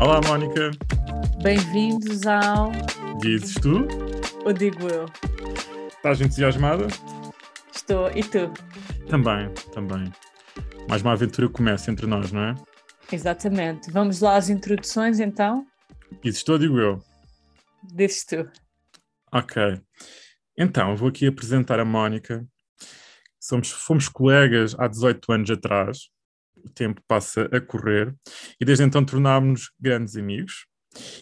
Olá, Mónica. Bem-vindos ao. Dizes tu? Ou digo eu? Estás entusiasmada? Estou. E tu? Também, também. Mais uma aventura começa entre nós, não é? Exatamente. Vamos lá às introduções então? Dizes tu ou digo eu? Dizes tu. Ok. Então, vou aqui apresentar a Mónica. Somos, fomos colegas há 18 anos atrás. O tempo passa a correr. E desde então tornámos-nos grandes amigos.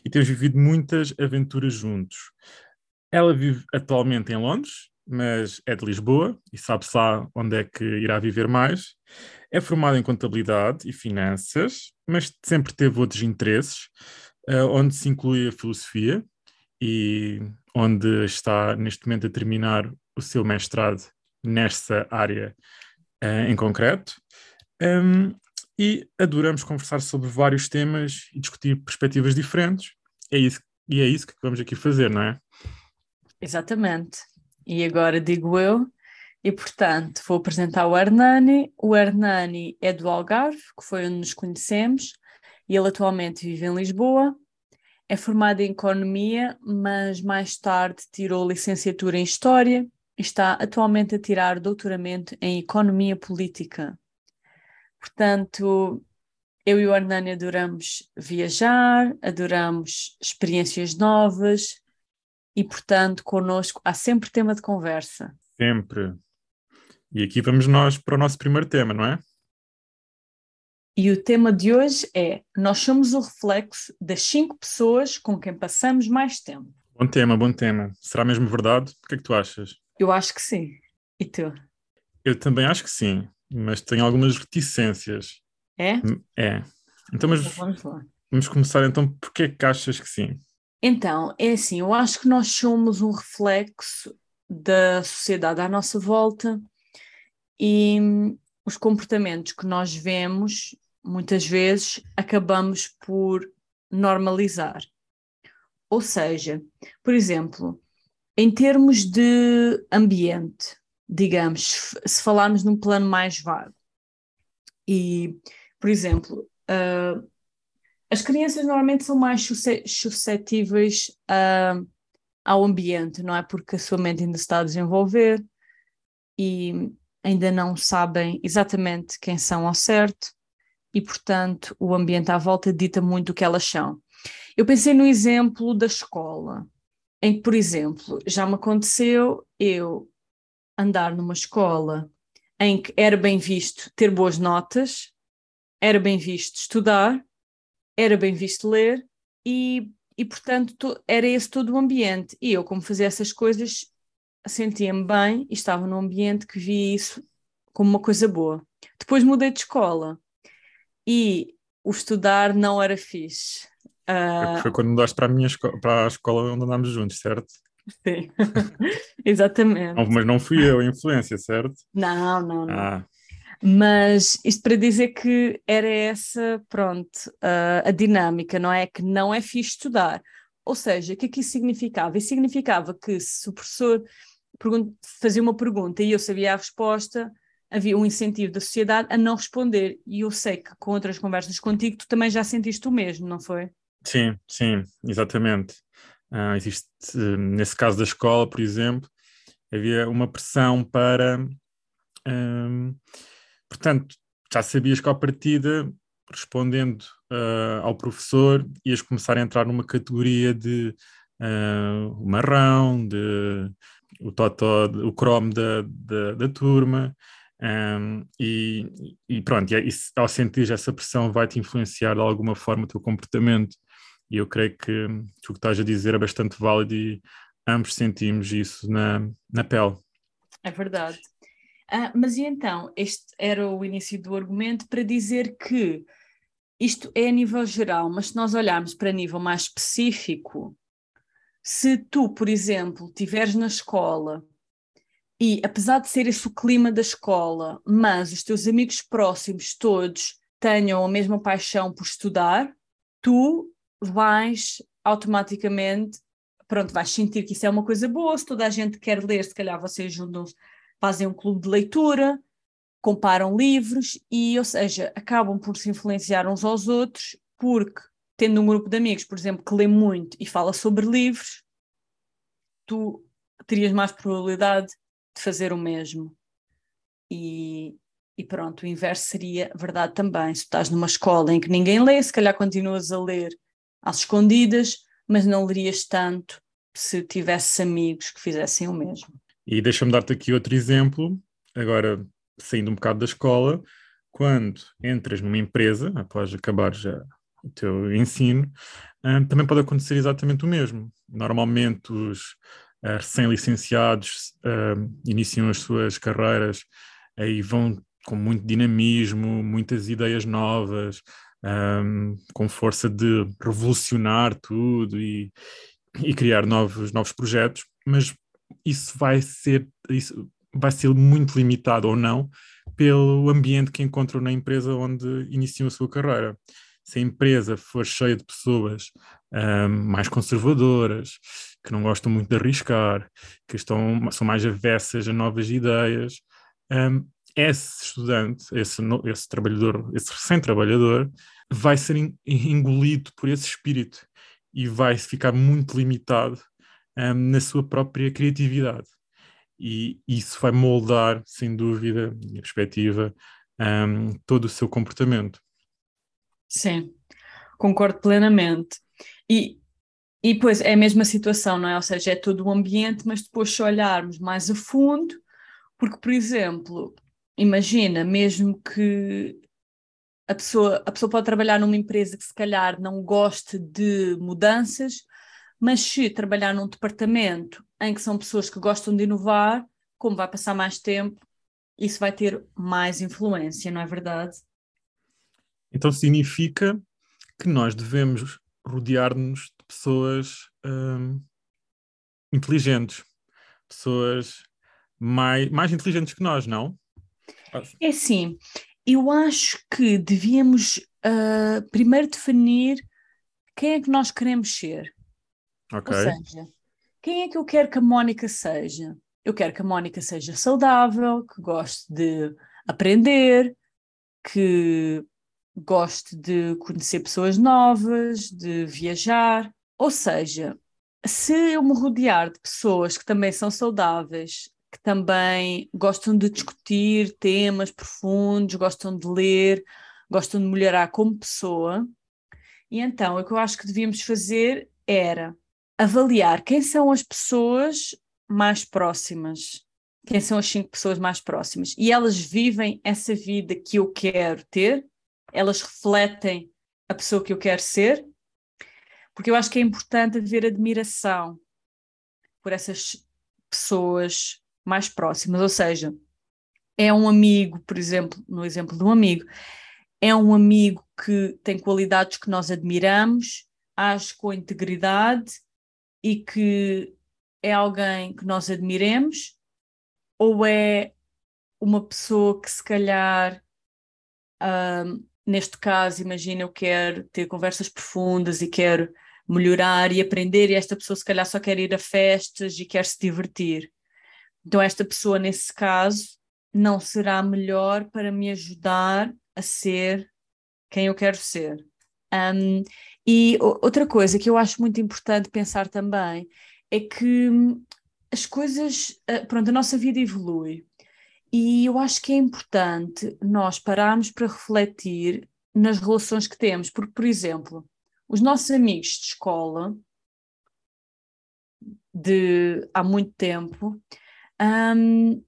E temos vivido muitas aventuras juntos. Ela vive atualmente em Londres, mas é de Lisboa e sabe-se lá onde é que irá viver mais. É formada em contabilidade e finanças, mas sempre teve outros interesses, uh, onde se inclui a filosofia e onde está neste momento a terminar o seu mestrado nessa área uh, em concreto. Um, e adoramos conversar sobre vários temas e discutir perspectivas diferentes. É isso, e é isso que vamos aqui fazer, não é? Exatamente. E agora digo eu, e portanto vou apresentar o Hernani. O Hernani é do Algarve, que foi onde nos conhecemos, e ele atualmente vive em Lisboa. É formado em Economia, mas mais tarde tirou licenciatura em História e está atualmente a tirar doutoramento em Economia Política. Portanto, eu e o Hernani adoramos viajar, adoramos experiências novas e, portanto, connosco há sempre tema de conversa. Sempre. E aqui vamos nós para o nosso primeiro tema, não é? E o tema de hoje é: Nós somos o reflexo das cinco pessoas com quem passamos mais tempo. Bom tema, bom tema. Será mesmo verdade? O que é que tu achas? Eu acho que sim. E tu? Eu também acho que sim, mas tenho algumas reticências. É? É. Então, mas Então vamos lá. vamos começar então. Porquê que achas que sim? Então, é assim, eu acho que nós somos um reflexo da sociedade à nossa volta e hum, os comportamentos que nós vemos, muitas vezes, acabamos por normalizar. Ou seja, por exemplo, em termos de ambiente, digamos, se falarmos num plano mais vago, e, por exemplo, ah, as crianças normalmente são mais susce- suscetíveis a- ao ambiente, não é? Porque a sua mente ainda está a desenvolver e ainda não sabem exatamente quem são ao certo, e portanto o ambiente à volta dita muito o que elas são. Eu pensei no exemplo da escola, em que, por exemplo, já me aconteceu eu andar numa escola em que era bem visto ter boas notas, era bem visto estudar, era bem visto ler e, e portanto, to- era esse todo o ambiente. E eu, como fazia essas coisas, sentia-me bem e estava num ambiente que via isso como uma coisa boa. Depois mudei de escola e o estudar não era fixe. Ah, Foi quando mudaste para a minha escola, para a escola onde andámos juntos, certo? sim. Exatamente. Não, mas não fui eu a influência, certo? Não, não, não. Ah, Mas isto para dizer que era essa, pronto, a, a dinâmica, não é? Que não é fixe estudar. Ou seja, o que é que isso significava? Isso significava que se o professor fazia uma pergunta e eu sabia a resposta, havia um incentivo da sociedade a não responder. E eu sei que com outras conversas contigo tu também já sentiste o mesmo, não foi? sim, sim, exatamente. Ah, existe, nesse caso da escola, por exemplo, havia uma pressão para. hum, portanto, já sabias que à partida, respondendo ah, ao professor, ias começar a entrar numa categoria de ah, o marrão, de o totó, o cromo da, da, da turma. hum, e, e pronto, e é isso, ao sentir essa pressão vai-te influenciar de alguma forma o teu comportamento e eu creio que o que estás a dizer é bastante válido e ambos sentimos isso na, na pele. É verdade. Ah, mas e então, este era o início do argumento para dizer que isto é a nível geral, mas se nós olharmos para nível mais específico, se tu, por exemplo, estiveres na escola e apesar de ser esse o clima da escola, mas os teus amigos próximos todos tenham a mesma paixão por estudar, tu vais automaticamente, pronto, vais sentir que isso é uma coisa boa, se toda a gente quer ler, se calhar vocês juntam-se, fazem um clube de leitura, comparam livros e, ou seja, acabam por se influenciar uns aos outros porque tendo um grupo de amigos, por exemplo, que lê muito e fala sobre livros, tu terias mais probabilidade de fazer o mesmo. E, e pronto, o inverso seria verdade também. Se estás numa escola em que ninguém lê, se calhar continuas a ler às escondidas, mas não lerias tanto se tivesses amigos que fizessem o mesmo. E deixa-me dar-te aqui outro exemplo, agora saindo um bocado da escola, quando entras numa empresa, após acabar já o teu ensino, um, também pode acontecer exatamente o mesmo. Normalmente os uh, recém-licenciados uh, iniciam as suas carreiras e vão com muito dinamismo, muitas ideias novas, um, com força de revolucionar tudo e, e criar novos, novos projetos, mas isso vai ser isso vai ser muito limitado ou não pelo ambiente que encontram na empresa onde iniciam a sua carreira. Se a empresa for cheia de pessoas um, mais conservadoras, que não gostam muito de arriscar, que estão, são mais avessas a novas ideias, um, esse estudante, esse, esse trabalhador, esse recém-trabalhador, vai ser engolido por esse espírito e vai ficar muito limitado um, na sua própria criatividade. E isso vai moldar, sem dúvida, minha perspectiva, um, todo o seu comportamento. Sim, concordo plenamente. E, e pois é a mesma situação, não é? Ou seja, é todo o ambiente, mas depois se olharmos mais a fundo, porque, por exemplo, imagina, mesmo que a pessoa, a pessoa pode trabalhar numa empresa que se calhar não goste de mudanças, mas se trabalhar num departamento em que são pessoas que gostam de inovar, como vai passar mais tempo, isso vai ter mais influência, não é verdade? Então significa que nós devemos rodear-nos de pessoas hum, inteligentes, pessoas mais, mais inteligentes que nós, não? É sim, eu acho que devíamos uh, primeiro definir quem é que nós queremos ser. Ok. Ou seja, quem é que eu quero que a Mónica seja? Eu quero que a Mónica seja saudável, que goste de aprender, que goste de conhecer pessoas novas, de viajar. Ou seja, se eu me rodear de pessoas que também são saudáveis, que também gostam de discutir temas profundos, gostam de ler, gostam de melhorar como pessoa, e então o que eu acho que devíamos fazer era avaliar quem são as pessoas mais próximas, quem são as cinco pessoas mais próximas, e elas vivem essa vida que eu quero ter, elas refletem a pessoa que eu quero ser, porque eu acho que é importante haver admiração por essas pessoas mais próximas, ou seja, é um amigo, por exemplo, no exemplo de um amigo, é um amigo que tem qualidades que nós admiramos, age com integridade e que é alguém que nós admiremos, ou é uma pessoa que se calhar, um, neste caso, imagina, eu quero ter conversas profundas e quero melhorar e aprender, e esta pessoa se calhar só quer ir a festas e quer se divertir. Então, esta pessoa, nesse caso, não será melhor para me ajudar a ser quem eu quero ser. Um, e outra coisa que eu acho muito importante pensar também é que hum, as coisas, ah, pronto, a nossa vida evolui e eu acho que é importante nós pararmos para refletir nas relações que temos, porque, por exemplo, os nossos amigos de escola de há muito tempo um,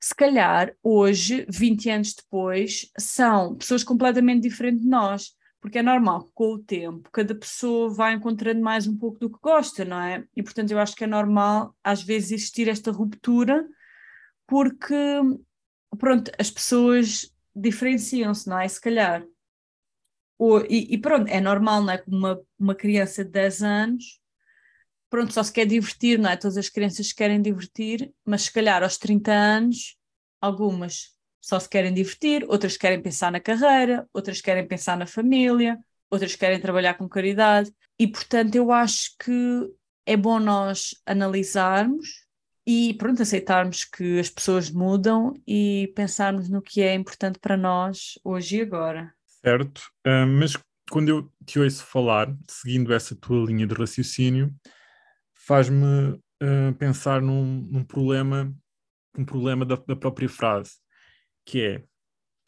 se calhar hoje, 20 anos depois, são pessoas completamente diferentes de nós, porque é normal que com o tempo cada pessoa vai encontrando mais um pouco do que gosta, não é? E portanto eu acho que é normal às vezes existir esta ruptura, porque pronto, as pessoas diferenciam-se, não é? Se calhar. Ou, e, e, pronto, é normal, não é? Uma, uma criança de 10 anos pronto, só se quer divertir, não é? Todas as crianças querem divertir, mas se calhar aos 30 anos, algumas só se querem divertir, outras querem pensar na carreira, outras querem pensar na família, outras querem trabalhar com caridade, e portanto eu acho que é bom nós analisarmos e pronto, aceitarmos que as pessoas mudam e pensarmos no que é importante para nós hoje e agora. Certo, uh, mas quando eu te ouço falar, seguindo essa tua linha de raciocínio, faz-me uh, pensar num, num, problema, um problema da, da, própria frase, que é,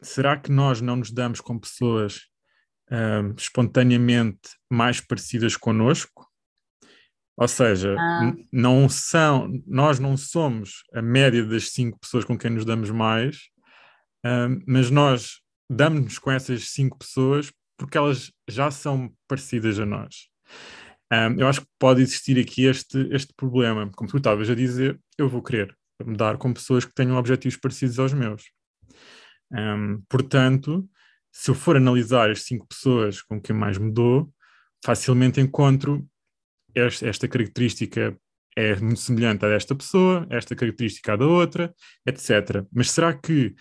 será que nós não nos damos com pessoas uh, espontaneamente mais parecidas connosco? Ou seja, ah. não são, nós não somos a média das cinco pessoas com quem nos damos mais, uh, mas nós damos-nos com essas cinco pessoas porque elas já são parecidas a nós. Um, eu acho que pode existir aqui este, este problema. Como tu estavas a dizer, eu vou querer mudar com pessoas que tenham objetivos parecidos aos meus. Um, portanto, se eu for analisar as cinco pessoas com quem mais mudou, facilmente encontro esta, esta característica é muito semelhante a desta pessoa, esta característica a da outra, etc. Mas será que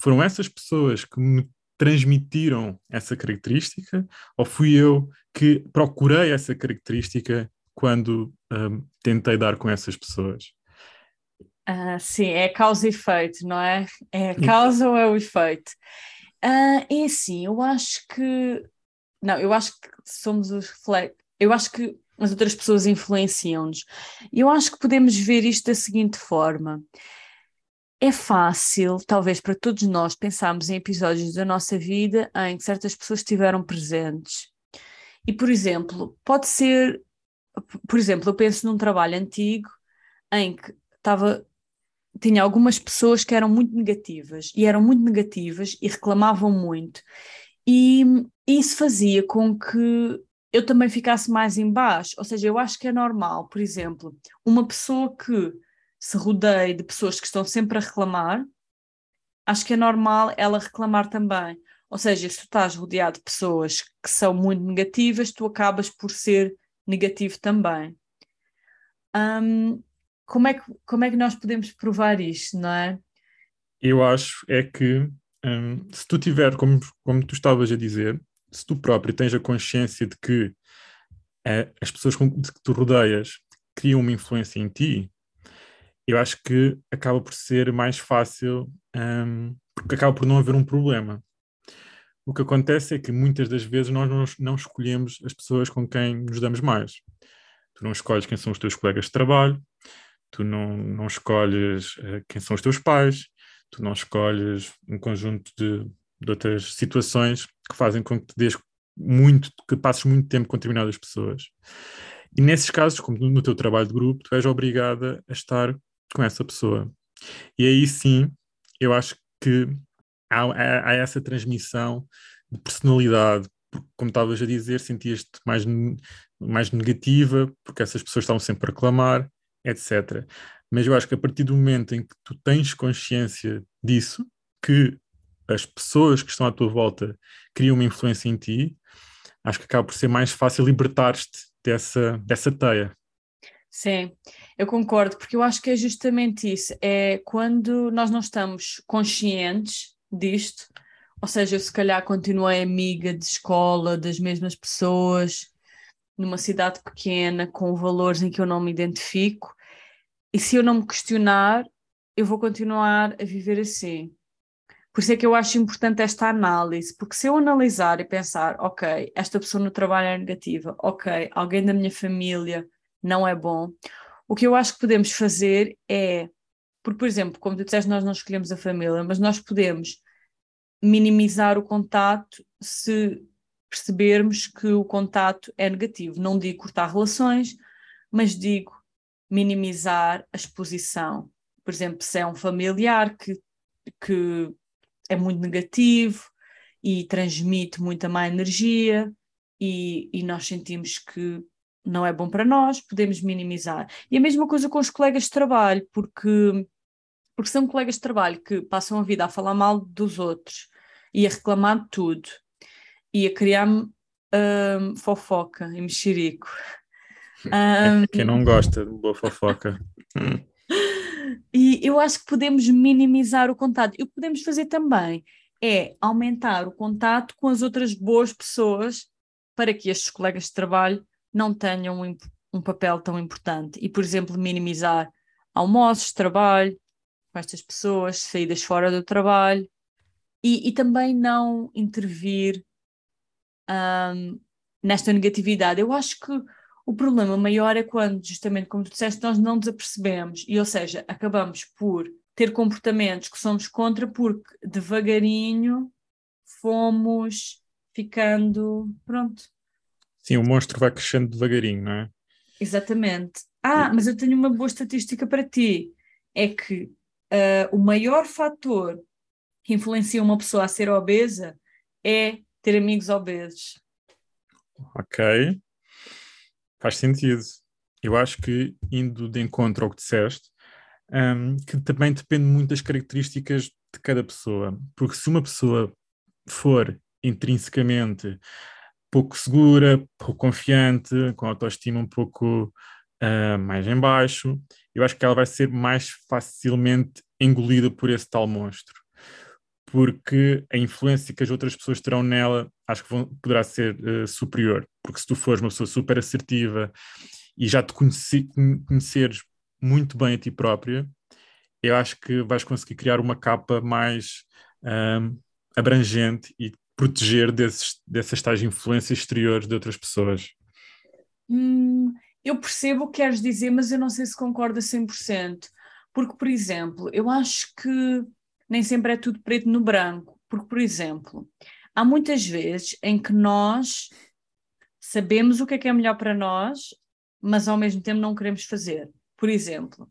foram essas pessoas que me transmitiram essa característica ou fui eu que procurei essa característica quando um, tentei dar com essas pessoas? Uh, sim, é causa e efeito, não é? É a causa ou é o efeito? Uh, é assim, eu acho que. Não, eu acho que somos os reflexos. Eu acho que as outras pessoas influenciam-nos. Eu acho que podemos ver isto da seguinte forma: é fácil, talvez para todos nós, pensarmos em episódios da nossa vida em que certas pessoas estiveram presentes. E, por exemplo, pode ser, por exemplo, eu penso num trabalho antigo em que estava tinha algumas pessoas que eram muito negativas e eram muito negativas e reclamavam muito. E isso fazia com que eu também ficasse mais embaixo. Ou seja, eu acho que é normal, por exemplo, uma pessoa que se rodeie de pessoas que estão sempre a reclamar, acho que é normal ela reclamar também. Ou seja, se tu estás rodeado de pessoas que são muito negativas, tu acabas por ser negativo também. Um, como, é que, como é que nós podemos provar isto, não é? Eu acho é que um, se tu tiver, como, como tu estavas a dizer, se tu próprio tens a consciência de que uh, as pessoas com, de que tu rodeias criam uma influência em ti, eu acho que acaba por ser mais fácil, um, porque acaba por não haver um problema. O que acontece é que muitas das vezes nós não, escolhemos as pessoas com quem nos damos mais. Tu não escolhes quem são os teus colegas de trabalho, tu não, não escolhes uh, quem são os teus pais, tu não escolhes um conjunto de, de outras situações que fazem com que te des muito, que passes muito tempo com determinadas pessoas. E nesses casos, como no teu trabalho de grupo, tu és obrigada a estar com essa pessoa. E aí sim, eu acho que há, há, há essa transmissão de personalidade, porque, como estavas a dizer, sentias-te mais, mais negativa, porque essas pessoas estavam sempre a reclamar, etc. Mas eu acho que a partir do momento em que tu tens consciência disso, que as pessoas que estão à tua volta criam uma influência em ti, acho que acaba por ser mais fácil libertar-te dessa, dessa teia. Sim, eu concordo, porque eu acho que é justamente isso. É quando nós não estamos conscientes disto, ou seja, eu se calhar continuei amiga de escola das mesmas pessoas, numa cidade pequena, com valores em que eu não me identifico, e se eu não me questionar, eu vou continuar a viver assim. Por isso é que eu acho importante esta análise, porque se eu analisar e pensar, ok, esta pessoa no trabalho é negativa, ok, alguém da minha família não é bom. O que eu acho que podemos fazer é, porque, por exemplo, como tu disseste, nós não escolhemos a família, mas nós podemos minimizar o contato se percebermos que o contato é negativo. Não digo cortar relações, mas digo minimizar a exposição. Por exemplo, se é um familiar que, que é muito negativo e transmite muita má energia e, e nós sentimos que não é bom para nós, podemos minimizar. E a mesma coisa com os colegas de trabalho, porque, porque são colegas de trabalho que passam a vida a falar mal dos outros e a reclamar de tudo e a criar um, fofoca e mexerico. Um, Quem não gosta de boa fofoca. e eu acho que podemos minimizar o contato. E o que podemos fazer também é aumentar o contato com as outras boas pessoas para que estes colegas de trabalho não tenham um, um papel tão importante e, por exemplo, minimizar almoços, trabalho com estas pessoas, saídas fora do trabalho e, e também não intervir um, nesta negatividade. Eu acho que o problema maior é quando, justamente como tu disseste, nós não nos apercebemos, e ou seja, acabamos por ter comportamentos que somos contra porque devagarinho fomos ficando, pronto. Sim, o monstro vai crescendo devagarinho, não é? Exatamente. Ah, mas eu tenho uma boa estatística para ti. É que uh, o maior fator que influencia uma pessoa a ser obesa é ter amigos obesos. Ok. Faz sentido. Eu acho que, indo de encontro ao que disseste, um, que também depende muito das características de cada pessoa. Porque se uma pessoa for intrinsecamente pouco segura, pouco confiante, com autoestima um pouco uh, mais em baixo, eu acho que ela vai ser mais facilmente engolida por esse tal monstro. Porque a influência que as outras pessoas terão nela acho que vão, poderá ser uh, superior. Porque se tu fores uma pessoa super assertiva e já te conheci, conheceres muito bem a ti própria, eu acho que vais conseguir criar uma capa mais um, abrangente e proteger desses, dessas tais influências exteriores de outras pessoas. Hum, eu percebo o que queres dizer, mas eu não sei se concorda 100%. Porque, por exemplo, eu acho que nem sempre é tudo preto no branco. Porque, por exemplo, há muitas vezes em que nós sabemos o que é que é melhor para nós, mas ao mesmo tempo não queremos fazer. Por exemplo,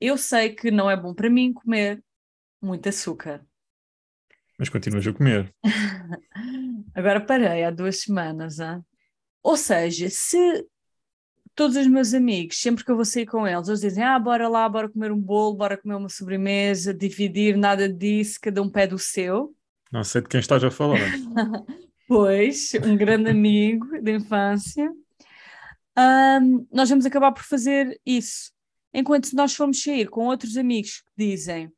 eu sei que não é bom para mim comer muito açúcar. Mas continuas a comer. Agora parei há duas semanas. Hein? Ou seja, se todos os meus amigos, sempre que eu vou sair com eles, eles dizem: Ah, bora lá, bora comer um bolo, bora comer uma sobremesa, dividir, nada disso, cada um pé do seu. Não sei de quem estás a falar. pois, um grande amigo de infância um, nós vamos acabar por fazer isso. Enquanto se nós formos sair com outros amigos que dizem: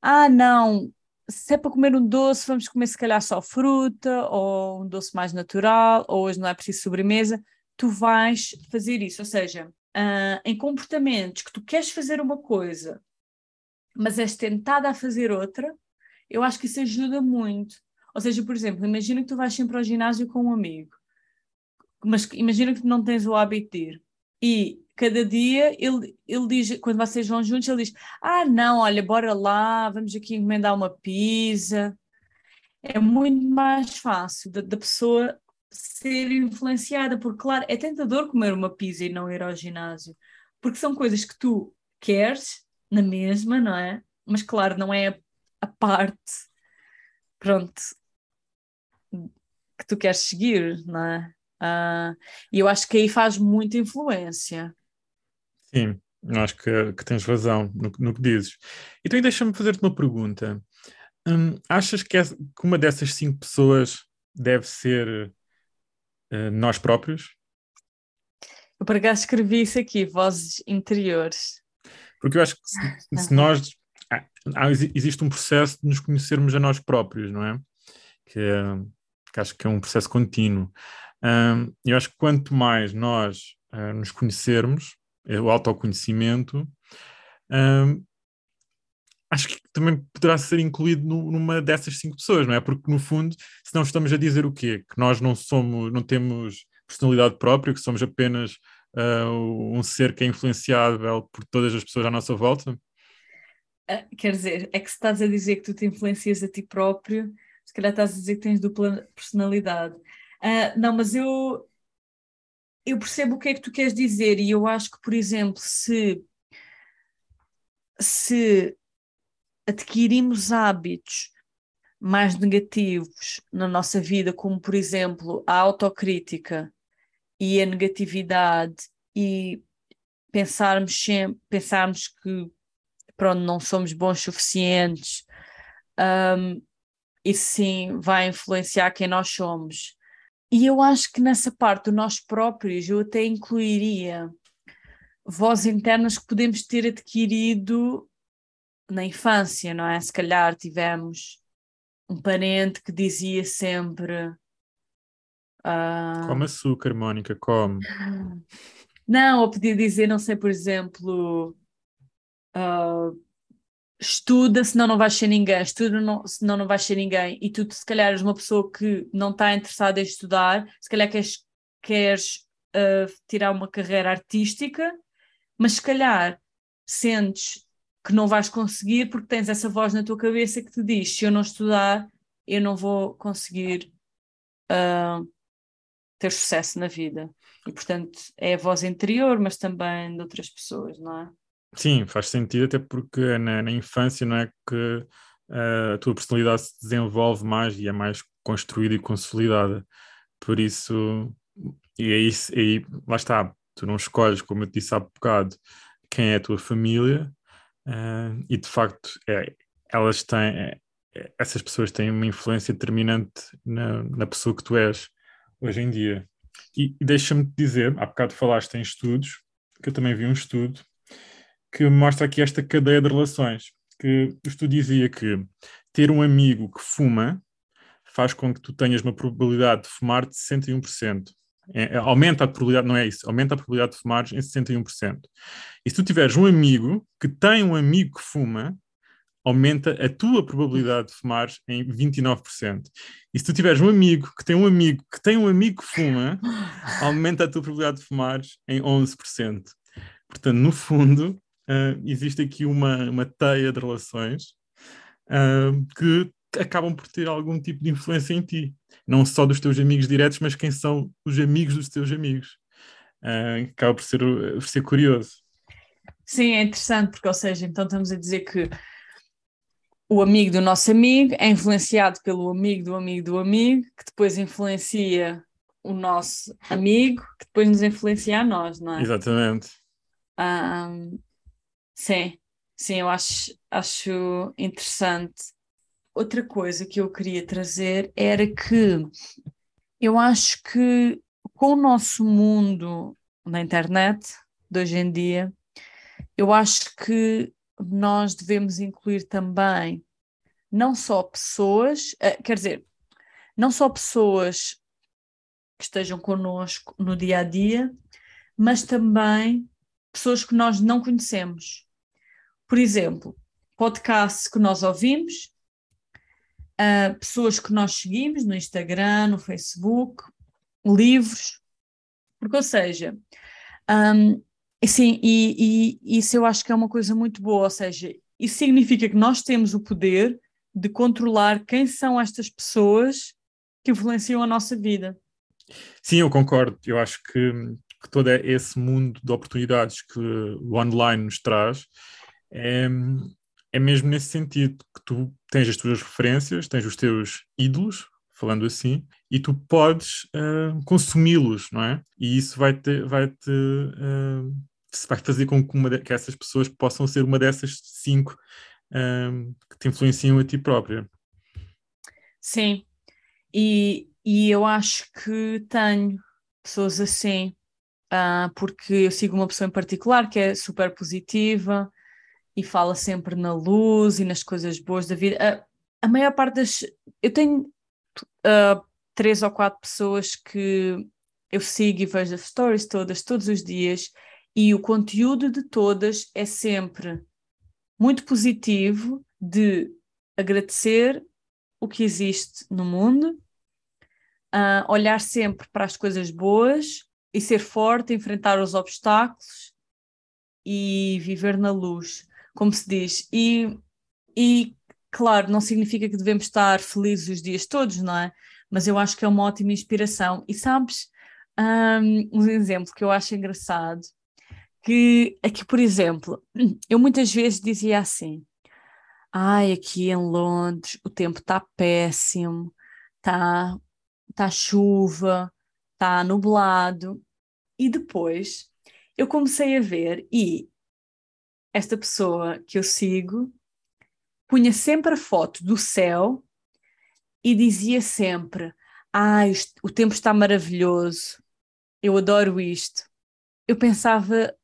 Ah, não, se é para comer um doce, vamos comer se calhar só fruta, ou um doce mais natural, ou hoje não é preciso sobremesa, tu vais fazer isso. Ou seja, uh, em comportamentos que tu queres fazer uma coisa, mas és tentada a fazer outra, eu acho que isso ajuda muito. Ou seja, por exemplo, imagina que tu vais sempre ao ginásio com um amigo mas imagina que não tens o hábito de ir. E cada dia ele, ele diz, quando vocês vão juntos, ele diz: Ah, não, olha, bora lá, vamos aqui encomendar uma pizza. É muito mais fácil da, da pessoa ser influenciada, porque, claro, é tentador comer uma pizza e não ir ao ginásio, porque são coisas que tu queres na mesma, não é? Mas, claro, não é a parte, pronto, que tu queres seguir, não é? Uh, e eu acho que aí faz muita influência. Sim, acho que, que tens razão no, no que dizes. Então, deixa-me fazer-te uma pergunta. Hum, achas que, é, que, uma dessas cinco pessoas deve ser uh, nós próprios? Eu para cá escrevi isso aqui, vozes interiores. Porque eu acho que se, se nós. Há, existe um processo de nos conhecermos a nós próprios, não é? Que, que acho que é um processo contínuo. Um, eu acho que quanto mais nós uh, nos conhecermos, o autoconhecimento, um, acho que também poderá ser incluído no, numa dessas cinco pessoas, não é? Porque no fundo, se não estamos a dizer o quê? Que nós não somos, não temos personalidade própria, que somos apenas uh, um ser que é influenciável por todas as pessoas à nossa volta? Uh, quer dizer, é que se estás a dizer que tu te influencias a ti próprio, se calhar estás a dizer que tens dupla personalidade. Uh, não, mas eu, eu percebo o que é que tu queres dizer e eu acho que, por exemplo, se, se adquirimos hábitos mais negativos na nossa vida, como por exemplo a autocrítica e a negatividade e pensarmos sempre, pensarmos que pronto, não somos bons suficientes, um, isso sim vai influenciar quem nós somos. E eu acho que nessa parte do nós próprios eu até incluiria vozes internas que podemos ter adquirido na infância, não é? Se calhar tivemos um parente que dizia sempre. Uh... Come açúcar, Mónica, come. Não, ou podia dizer, não sei, por exemplo, uh, estuda, senão não vais ser ninguém, estuda, não, senão não vais ser ninguém, e tu, se calhar, és uma pessoa que não está interessada em estudar, se calhar queres, queres uh, tirar uma carreira artística, mas se calhar sentes que não vais conseguir porque tens essa voz na tua cabeça que te diz: se eu não estudar, eu não vou conseguir uh, ter sucesso na vida. E portanto é a voz interior, mas também de outras pessoas, não é? Sim, faz sentido, até porque na, na infância não é que uh, a tua personalidade se desenvolve mais e é mais construída e consolidada. Por isso, e aí, aí lá está, tu não escolhes, como eu te disse há bocado, quem é a tua família, uh, e de facto é, elas têm, é, essas pessoas têm uma influência determinante na, na pessoa que tu és hoje em dia. E, e deixa-me dizer, há bocado falaste em estudos, que eu também vi um estudo que mostra aqui esta cadeia de relações. Que o estudo dizia que ter um amigo que fuma faz com que tu tenhas uma probabilidade de fumar de 61%. É, é, aumenta a probabilidade, não é isso, aumenta a probabilidade de fumar em 61%. E se tu tiveres um amigo que tem um amigo que fuma, aumenta a tua probabilidade de fumar em 29%. E se tu tiveres um amigo que tem um amigo que tem um amigo que fuma, aumenta a tua probabilidade de fumar em 11%. Portanto, no fundo, uh, existe aqui uma, uma teia de relações uh, que acabam por ter algum tipo de influência em ti. Não só dos teus amigos diretos, mas quem são os amigos dos teus amigos. Uh, acaba por ser, por ser curioso. Sim, é interessante, porque, ou seja, então estamos a dizer que o amigo do nosso amigo é influenciado pelo amigo do amigo do amigo, que depois influencia o nosso amigo, que depois nos influencia a nós, não é? Exatamente. Um, Sim, sim, eu acho, acho interessante. Outra coisa que eu queria trazer era que eu acho que com o nosso mundo na internet de hoje em dia, eu acho que nós devemos incluir também não só pessoas, eh, quer dizer, não só pessoas que estejam connosco no dia a dia, mas também pessoas que nós não conhecemos. Por exemplo, podcasts que nós ouvimos, uh, pessoas que nós seguimos no Instagram, no Facebook, livros, porque, ou seja, um, assim, e, e isso eu acho que é uma coisa muito boa, ou seja, isso significa que nós temos o poder de controlar quem são estas pessoas que influenciam a nossa vida. Sim, eu concordo. Eu acho que, que todo esse mundo de oportunidades que o online nos traz é, é mesmo nesse sentido que tu tens as tuas referências, tens os teus ídolos, falando assim, e tu podes uh, consumi-los, não é? E isso vai te, vai te uh, vai fazer com que, de, que, essas pessoas possam ser uma dessas cinco uh, que te influenciam a ti própria. Sim, e, e eu acho que tenho pessoas assim, porque eu sigo uma pessoa em particular que é super positiva, e fala sempre na luz e nas coisas boas da vida. A, a maior parte das. Eu tenho uh, três ou quatro pessoas que eu sigo e vejo as stories todas, todos os dias, e o conteúdo de todas é sempre muito positivo de agradecer o que existe no mundo, uh, olhar sempre para as coisas boas e ser forte, enfrentar os obstáculos e viver na luz como se diz. E, e, claro, não significa que devemos estar felizes os dias todos, não é? Mas eu acho que é uma ótima inspiração. E sabes, um, um exemplo que eu acho engraçado, que aqui, por exemplo, eu muitas vezes dizia assim, ai, aqui em Londres o tempo está péssimo, está tá chuva, está nublado. E depois eu comecei a ver e esta pessoa que eu sigo punha sempre a foto do céu e dizia sempre: Ah, o tempo está maravilhoso, eu adoro isto. Eu pensava,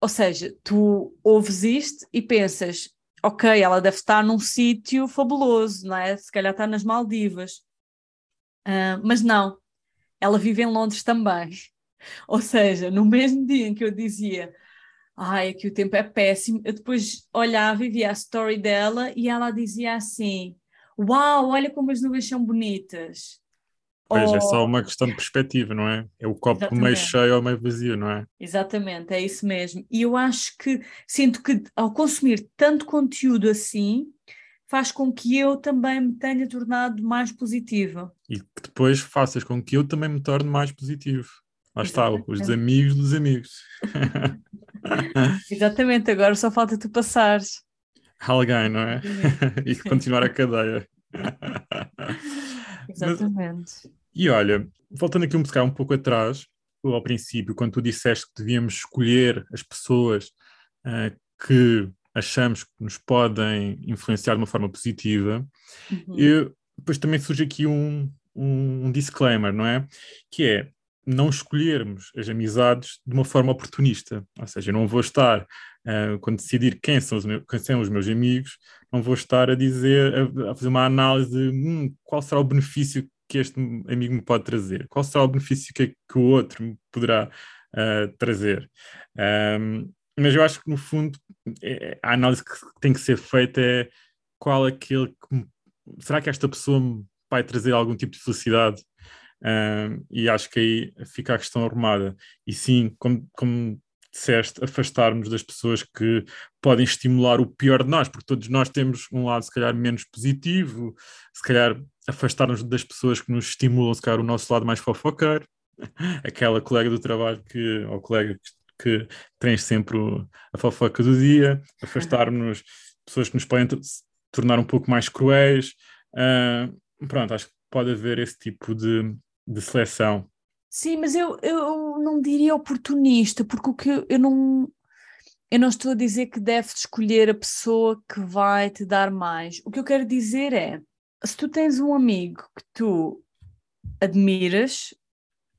ou seja, tu ouves isto e pensas: Ok, ela deve estar num sítio fabuloso, não é? Se calhar está nas Maldivas. Uh, mas não, ela vive em Londres também. Ou seja, no mesmo dia em que eu dizia ai, aqui o tempo é péssimo. Eu depois olhava e via a story dela e ela dizia assim: Uau, olha como as nuvens são bonitas. Pois, é só uma questão de perspectiva, não é? É o copo Exatamente. meio cheio ou meio vazio, não é? Exatamente, é isso mesmo. E eu acho que sinto que ao consumir tanto conteúdo assim, faz com que eu também me tenha tornado mais positiva. E que depois faças com que eu também me torne mais positivo. Lá está, os amigos dos amigos. Exatamente, agora só falta tu passares. Alguém, não é? e continuar a cadeia. Exatamente. Mas, e olha, voltando aqui um bocado um pouco atrás, ao princípio, quando tu disseste que devíamos escolher as pessoas uh, que achamos que nos podem influenciar de uma forma positiva, uhum. eu, depois também surge aqui um, um disclaimer, não é? Que é não escolhermos as amizades de uma forma oportunista. Ou seja, eu não vou estar, uh, quando decidir quem são, os meus, quem são os meus amigos, não vou estar a dizer, a, a fazer uma análise de hum, qual será o benefício que este amigo me pode trazer, qual será o benefício que, que o outro me poderá uh, trazer. Um, mas eu acho que, no fundo, é, a análise que tem que ser feita é qual aquele que. Será que esta pessoa me vai trazer algum tipo de felicidade? Um, e acho que aí fica a questão arrumada. E sim, como, como disseste, afastarmos das pessoas que podem estimular o pior de nós, porque todos nós temos um lado, se calhar, menos positivo, se calhar afastar-nos das pessoas que nos estimulam, se calhar, o nosso lado mais fofoqueiro, aquela colega do trabalho que, ou colega que, que tens sempre a fofoca do dia, afastar-nos de pessoas que nos podem tornar um pouco mais cruéis. Uh, pronto, acho que pode haver esse tipo de, de seleção. Sim, mas eu, eu não diria oportunista, porque o que eu não eu não estou a dizer que deves escolher a pessoa que vai te dar mais. O que eu quero dizer é, se tu tens um amigo que tu admiras,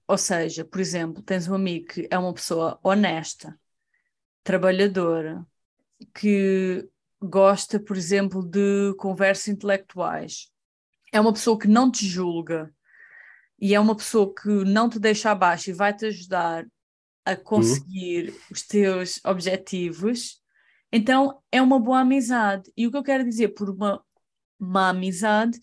ou seja, por exemplo, tens um amigo que é uma pessoa honesta, trabalhadora, que gosta, por exemplo, de conversas intelectuais, é uma pessoa que não te julga, e é uma pessoa que não te deixa abaixo e vai te ajudar a conseguir uhum. os teus objetivos, então é uma boa amizade. E o que eu quero dizer por uma má amizade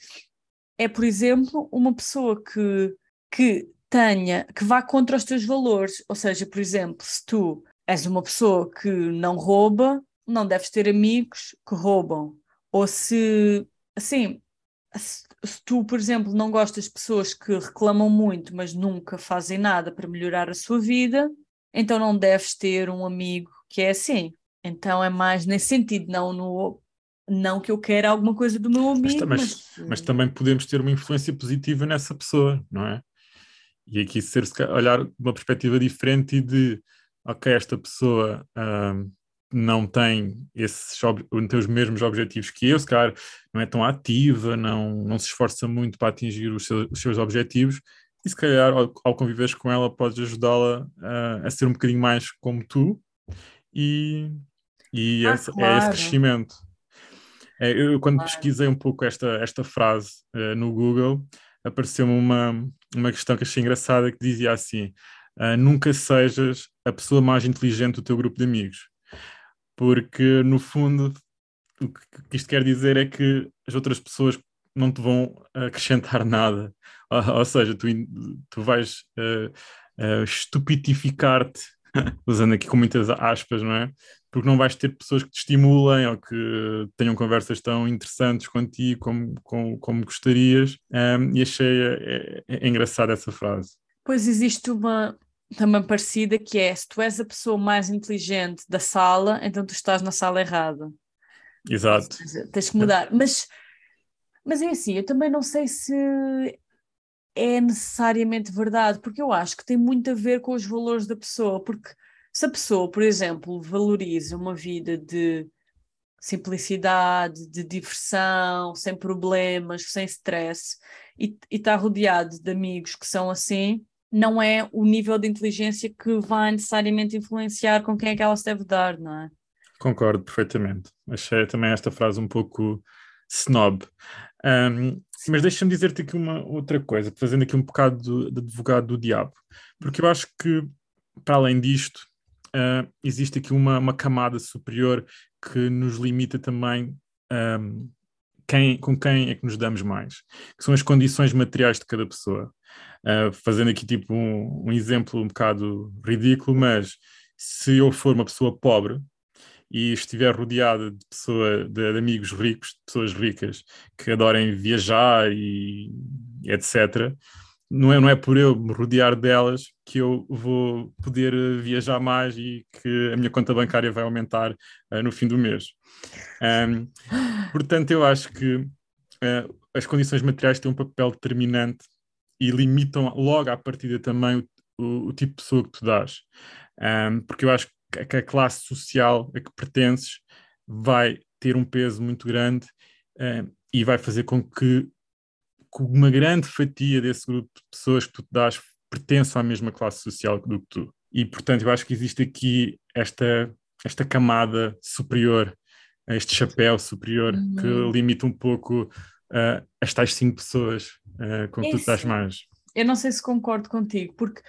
é, por exemplo, uma pessoa que, que tenha, que vá contra os teus valores. Ou seja, por exemplo, se tu és uma pessoa que não rouba, não deves ter amigos que roubam. Ou se, assim, se, se, tu, por exemplo, não gostas de pessoas que reclamam muito, mas nunca fazem nada para melhorar a sua vida, então não deves ter um amigo que é assim. Então é mais nesse sentido, não no não que eu queira alguma coisa do meu amigo. Mas, mas, mas também podemos ter uma influência positiva nessa pessoa, não é? E aqui ser olhar uma perspectiva diferente e de ok, esta pessoa um, não tem, esses, não tem os mesmos objetivos que eu, se calhar não é tão ativa, não, não se esforça muito para atingir os seus, os seus objetivos, e se calhar ao, ao conviveres com ela podes ajudá-la a, a, ser um bocadinho mais como tu e, e ah, esse, claro. é esse crescimento. É, eu quando claro. pesquisei um pouco esta, esta frase uh, no Google, apareceu-me uma, uma questão que achei engraçada que dizia assim, uh, nunca sejas a pessoa mais inteligente do teu grupo de amigos porque no fundo o que isto quer dizer é que as outras pessoas não te vão acrescentar nada, ou, seja, tu, tu vais uh, uh, estupitificar-te, usando aqui com muitas aspas, não é? Porque não vais ter pessoas que te estimulem ou que tenham conversas tão interessantes contigo como, como, como gostarias, um, e achei é, é, é engraçada essa frase. Pois existe uma, também parecida, que é se tu és a pessoa mais inteligente da sala, então tu estás na sala errada. Exato. Tens que mudar. Mas, mas é assim, eu também não sei se é necessariamente verdade, porque eu acho que tem muito a ver com os valores da pessoa, porque se a pessoa, por exemplo, valoriza uma vida de simplicidade, de diversão, sem problemas, sem stress, e está rodeado de amigos que são assim, não é o nível de inteligência que vai necessariamente influenciar com quem é que ela se deve dar, não é? Concordo perfeitamente. Achei também esta frase um pouco snob. Um, mas deixa-me dizer-te aqui uma outra coisa, fazendo aqui um bocado de, de advogado do diabo, porque eu acho que, para além disto, uh, existe aqui uma, uma, camada superior que nos limita também um, quem, com quem é que nos damos mais, que são as condições materiais de cada pessoa. Uh, fazendo aqui tipo um, um, exemplo um bocado ridículo, mas se eu for uma pessoa pobre e estiver rodeada de, pessoa, de, de amigos ricos, de pessoas ricas que adorem viajar e, etc., não é, não é por eu me rodear delas que eu vou poder eh, viajar mais e que a minha conta bancária vai aumentar uh, no fim do mês. Um, portanto, eu acho que uh, as condições materiais têm um papel determinante e limitam logo à partida também o, o, o tipo de pessoa que tu dás. Um, porque eu acho que a classe social a que pertences vai ter um peso muito grande uh, e vai fazer com que que uma grande fatia desse grupo de pessoas que tu te dás pertençam à mesma classe social do que tu. E, portanto, eu acho que existe aqui esta, esta camada superior, este chapéu superior, uhum. que limita um pouco uh, as tais cinco pessoas uh, com que tu dás mais. Eu não sei se concordo contigo, porque,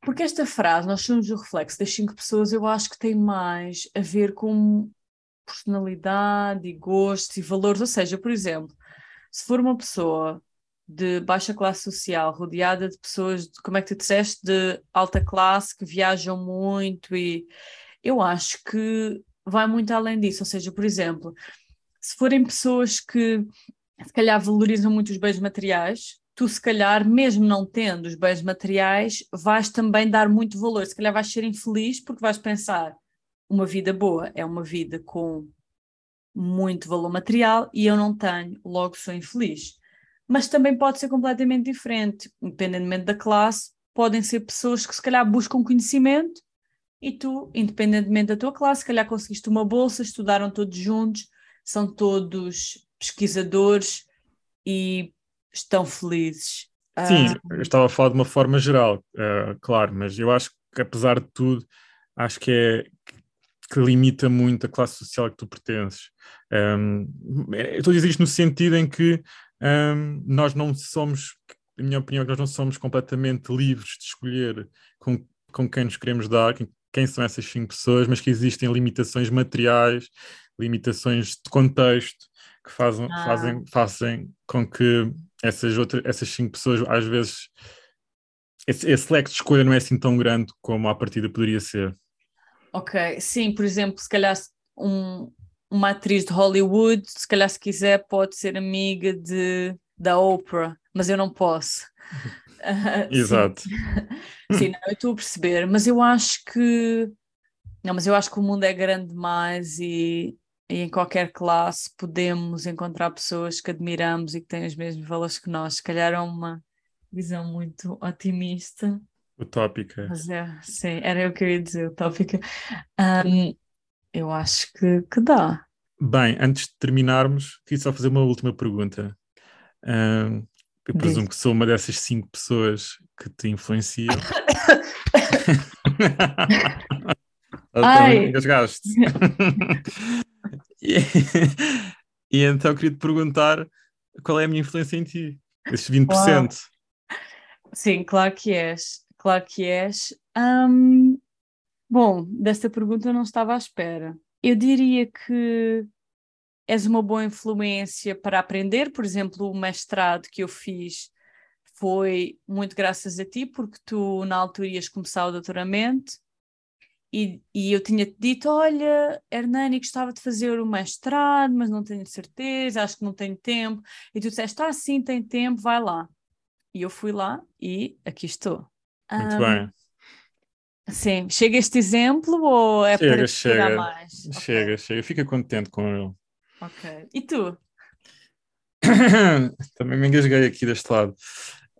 porque esta frase, nós somos o reflexo das cinco pessoas, eu acho que tem mais a ver com personalidade e gostos e valores. Ou seja, por exemplo, se for uma pessoa de baixa classe social, rodeada de pessoas, de, como é que tu disseste, de alta classe, que viajam muito e eu acho que vai muito além disso, ou seja, por exemplo, se forem pessoas que se calhar valorizam muito os bens materiais, tu se calhar, mesmo não tendo os bens materiais, vais também dar muito valor, se calhar vais ser infeliz porque vais pensar, uma vida boa é uma vida com muito valor material e eu não tenho, logo sou infeliz. Mas também pode ser completamente diferente, independentemente da classe, podem ser pessoas que se calhar buscam conhecimento e tu, independentemente da tua classe, se calhar conseguiste uma bolsa, estudaram todos juntos, são todos pesquisadores e estão felizes. Sim, uh... eu estava a falar de uma forma geral, uh, claro, mas eu acho que apesar de tudo, acho que é que limita muito a classe social a que tu pertences. Um, eu estou a dizer isto no sentido em que um, nós não somos, na minha opinião, nós não somos completamente livres de escolher com, com quem nos queremos dar, quem, quem são essas cinco pessoas, mas que existem limitações materiais, limitações de contexto que fazem, ah. fazem, fazem com que essas, outras, essas cinco pessoas, às vezes, esse, esse leque de escolha não é assim tão grande como à partida poderia ser. Ok, sim, por exemplo, se calhar um, uma atriz de Hollywood, se calhar se quiser pode ser amiga de, da Oprah, mas eu não posso. Uh, Exato. Sim, sim não, eu estou a perceber, mas eu acho que não, mas eu acho que o mundo é grande demais e, e em qualquer classe podemos encontrar pessoas que admiramos e que têm os mesmos valores que nós. Se calhar é uma visão muito otimista. Utópica. Mas é, sim, era o que eu ia dizer, utópica. Um, eu acho que, que dá. Bem, antes de terminarmos, queria só fazer uma última pergunta. Uh, eu presumo Diz. que sou uma dessas cinco pessoas que te influenciam. Ai. Engasgaste. e, e então queria te perguntar qual é a minha influência em ti, esses 20%. Uau. Sim, claro que és. Claro que és. Bom, desta pergunta eu não estava à espera. Eu diria que és uma boa influência para aprender, por exemplo, o mestrado que eu fiz foi muito graças a ti, porque tu na altura ias começar o doutoramento e, e eu tinha-te dito: Olha, Hernani, gostava de fazer o mestrado, mas não tenho certeza, acho que não tenho tempo. E tu disseste: Ah, sim, tem tempo, vai lá. E eu fui lá e aqui estou. Muito um, bem. Sim, chega este exemplo ou é chega, para chega, mais? Chega, okay. chega, fica contente com ele. Ok. E tu? Também me engasguei aqui deste lado.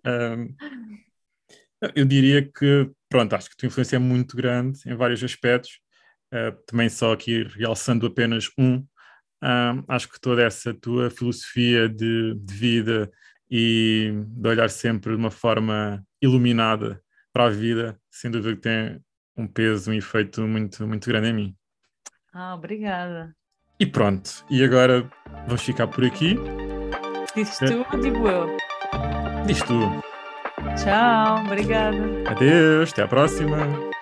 Um, eu diria que, pronto, acho que a tua influência é muito grande em vários aspectos. Uh, também só aqui realçando apenas um, uh, acho que toda essa tua filosofia de, de vida e de olhar sempre de uma forma iluminada para a vida, sem dúvida que tem um peso, um efeito muito, muito grande em mim. Ah, obrigada. E pronto, e agora vamos ficar por aqui. Diz tu ou digo eu? Diz tu. Tchau, obrigada. Adeus, até à próxima.